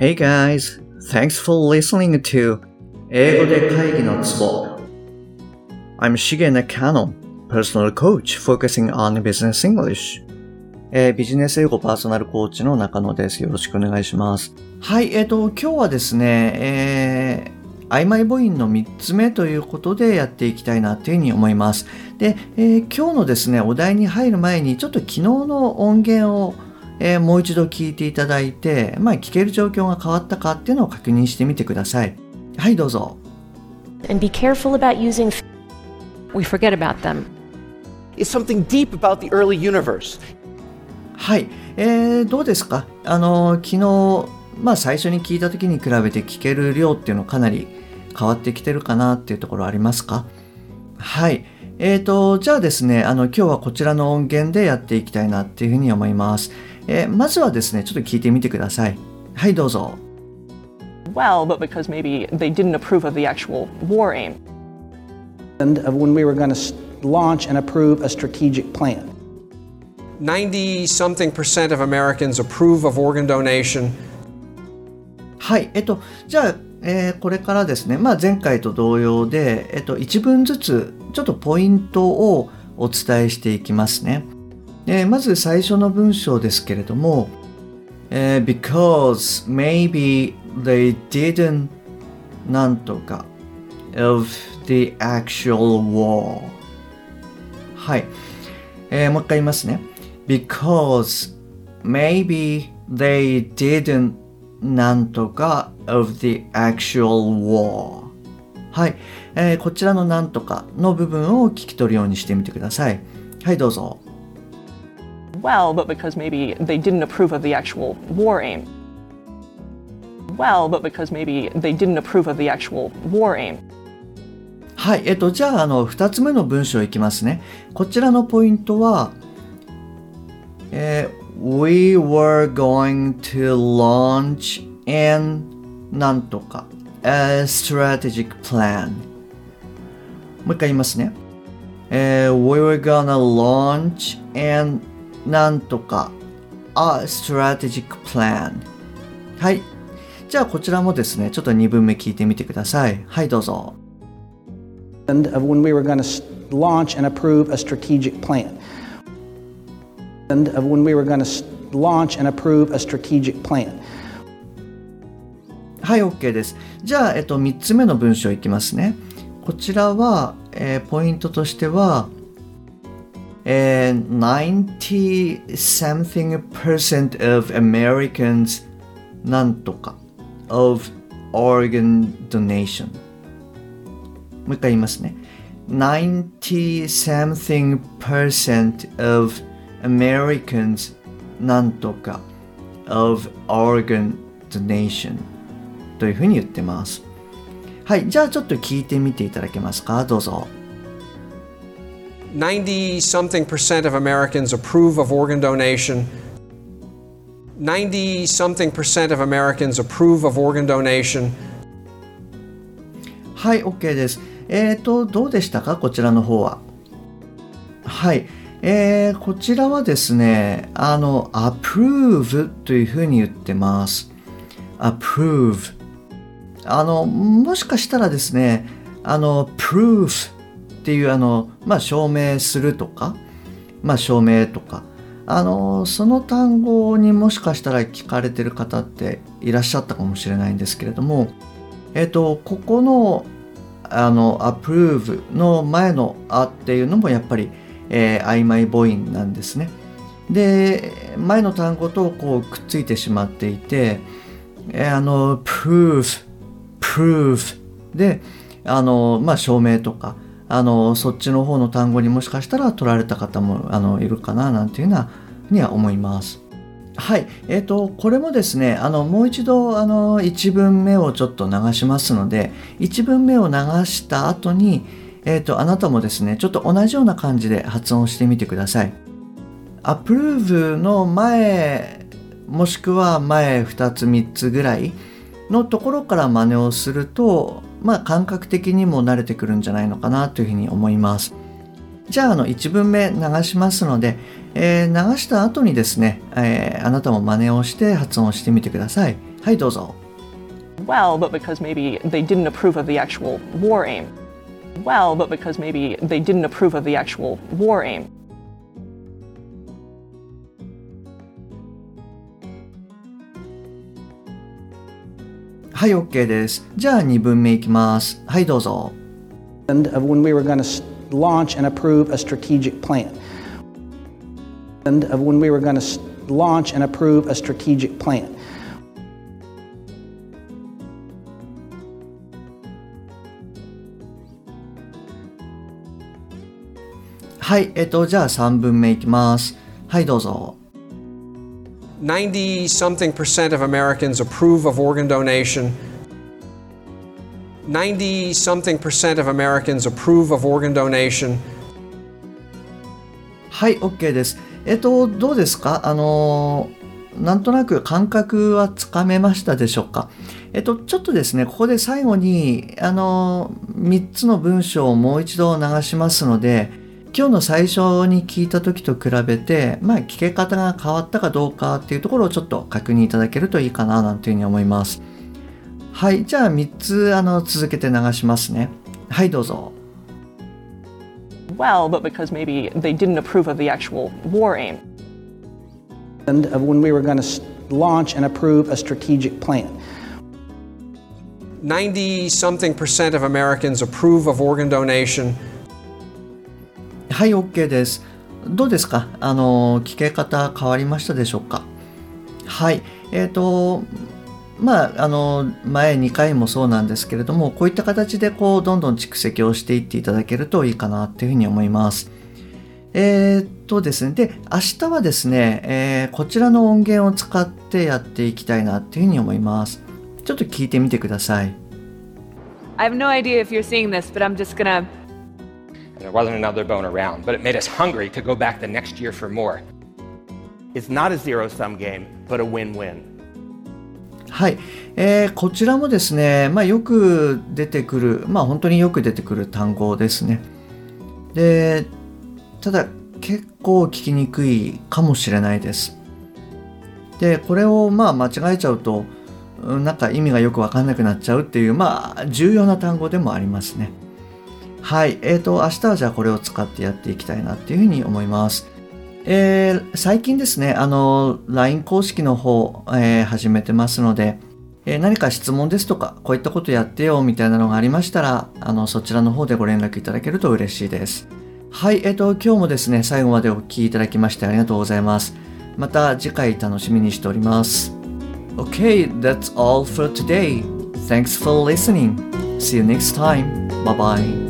Hey guys, thanks for listening to 英語で会議のツボ I'm Shige Nakano, personal coach focusing on business English. えービジネス英語パーソナルコーチの中野です。よろしくお願いします。はい、えっ、と、今日はですね、えー、曖昧母音の3つ目ということでやっていきたいなというふうに思います。で、えー今日のですね、お題に入る前に、ちょっと昨日の音源を、えーもう一度聞いていただいて、まあ、聞ける状況が変わったかっていうのを確認してみてください。はい、どうぞ。and be careful about using. We forget about them. is something deep about the early universe. はい、えー、どうですか？あの昨日、まあ、最初に聞いた時に比べて聞ける量っていうのかなり変わってきてるかなっていうところありますか？はい。えーと、じゃあですね、あの、今日はこちらの音源でやっていきたいなっていうふうに思います。えーまずはですね、ちょっと聞いてみてください。はい、どうぞ。well, but because maybe they didn't approve of the actual war aim. and of when we were going to launch and approve a strategic plan. 90 something percent of Americans approve of organ donation. はい、えっと、じゃあ、えーこれからですね、まあ、前回と同様で、えっと、一文ずつ、ちょっとポイントをお伝えしていきますね。えーまず最初の文章ですけれども、えー because maybe they didn't なんとか of the actual war. はい、えーもう一回言いますね。because maybe they didn't なんとか of the actual war. はい、えーこちらのなんとかの部分を聞き取るようにしてみてください。はいどうぞ。Well, but because maybe they didn't approve of the actual war aim. Well, but because maybe they didn't approve of the actual war aim. はい、えっと、じゃあ、あの、二つ目の文章いきますね。こちらのポイントは、えー We were going to launch an なんとか a strategic plan もう一回言いますね。えー We were gonna launch an なんとか a strategic plan はい。じゃあ、こちらもですね、ちょっと二文目聞いてみてください。はい、どうぞ。And of when we were going to launch and approve a strategic plan. And of when we were going to launch and approve a strategic plan. はい、OK です。じゃあ、えっと、3つ目の文章いきますね。こちらは、えーポイントとしては、えー、90 something percent of Americans なんとか of organ donation もう一回言いますね。90 something percent of Americans なんとか of organ donation というふうに言ってます。はい、じゃあちょっと聞いてみていただけますかどうぞ。90 something percent of Americans approve of organ donation. 90 something percent of Americans approve of organ donation. はい、OK です。えーと、どうでしたかこちらの方は。はい。えー、こちらはですね、あの、approve というふうに言ってます。approve。あの、もしかしたらですね、あの、proof っていう、あの、まあ、証明するとか、まあ、証明とか、あの、その単語にもしかしたら聞かれてる方っていらっしゃったかもしれないんですけれども、えっと、ここの、あの、approve の前のあっていうのもやっぱり、えー曖昧母音なんですね。で、前の単語とこうくっついてしまっていて、えーあの、proof, proof で、あの、まあ、証明とか、あの、そっちの方の単語にもしかしたら取られた方も、あの、いるかな、なんていうのは、には思います。はい。えっ、と、これもですね、あの、もう一度、あの、一文目をちょっと流しますので、一文目を流した後に、えっ、と、あなたもですね、ちょっと同じような感じで発音してみてください。approve の前、もしくは前2つ3つぐらいのところから真似をすると、まあ感覚的にも慣れてくるんじゃないのかなというふうに思います。じゃあ、あの、1文目流しますので、えー流した後にですね、えーあなたも真似をして発音してみてください。はい、どうぞ。Well, but because maybe they didn't approve of the actual war aim. Well, but because maybe they didn't approve of the actual war aim. はい、OK です。じゃあ2文目いきます。はい、どうぞ。And when we were going to launch and approve a strategic plan. And when we were going to launch and approve a strategic plan. はい、えっと、じゃあ3文目いきます。はい、どうぞ。90 something percent of Americans approve of organ donation. 90 something percent of Americans approve of organ donation. はい、OK です。えっと、どうですかあのなんとなく感覚はつかめましたでしょうかえっと、ちょっとですね、ここで最後に、あのー、3つの文章をもう一度流しますので、今日の最初に聞いた時と比べて、まあ、聞け方が変わったかどうかっていうところをちょっと確認いただけるといいかな、なんていうふうに思います。はい、じゃあ3つ、あの、続けて流しますね。はい、どうぞ。Well, but because maybe they didn't approve of the actual war aim. And of when we were going to launch and approve a strategic plan. 90 something percent of Americans approve of organ donation. はい、OK です。どうですか？あの、聞け方変わりましたでしょうか？はい。えっ、と、まあ、あの、前2回もそうなんですけれども、こういった形で、こう、どんどん蓄積をしていっていただけるといいかなっていうふうに思います。えっ、とですね、で、明日はですね、えーこちらの音源を使ってやっていきたいなっていうふうに思います。ちょっと聞いてみてください。I have no idea if you're seeing this, but I'm just gonna. There wasn't another bone around, but it made us hungry to go back the next year for more. It's not a zero sum game, but a win win. はい、えーこちらもですね、まあ、よく出てくる、まあ、本当によく出てくる単語ですね。で、ただ結構聞きにくいかもしれないです。で、これをまあ間違えちゃうと、うんなんか意味がよくわかんなくなっちゃうっていう、まあ、重要な単語でもありますね。はい、えーと、明日はじゃあこれを使ってやっていきたいなっていうふうに思います。えー最近ですね、あの、LINE 公式の方、えー始めてますので、えー何か質問ですとか、こういったことやってよみたいなのがありましたら、あの、そちらの方でご連絡いただけると嬉しいです。はい、えっ、と、今日もですね、最後までお聞きいただきましてありがとうございます。また次回楽しみにしております。Okay, that's all for today. Thanks for listening. See you next time. Bye bye.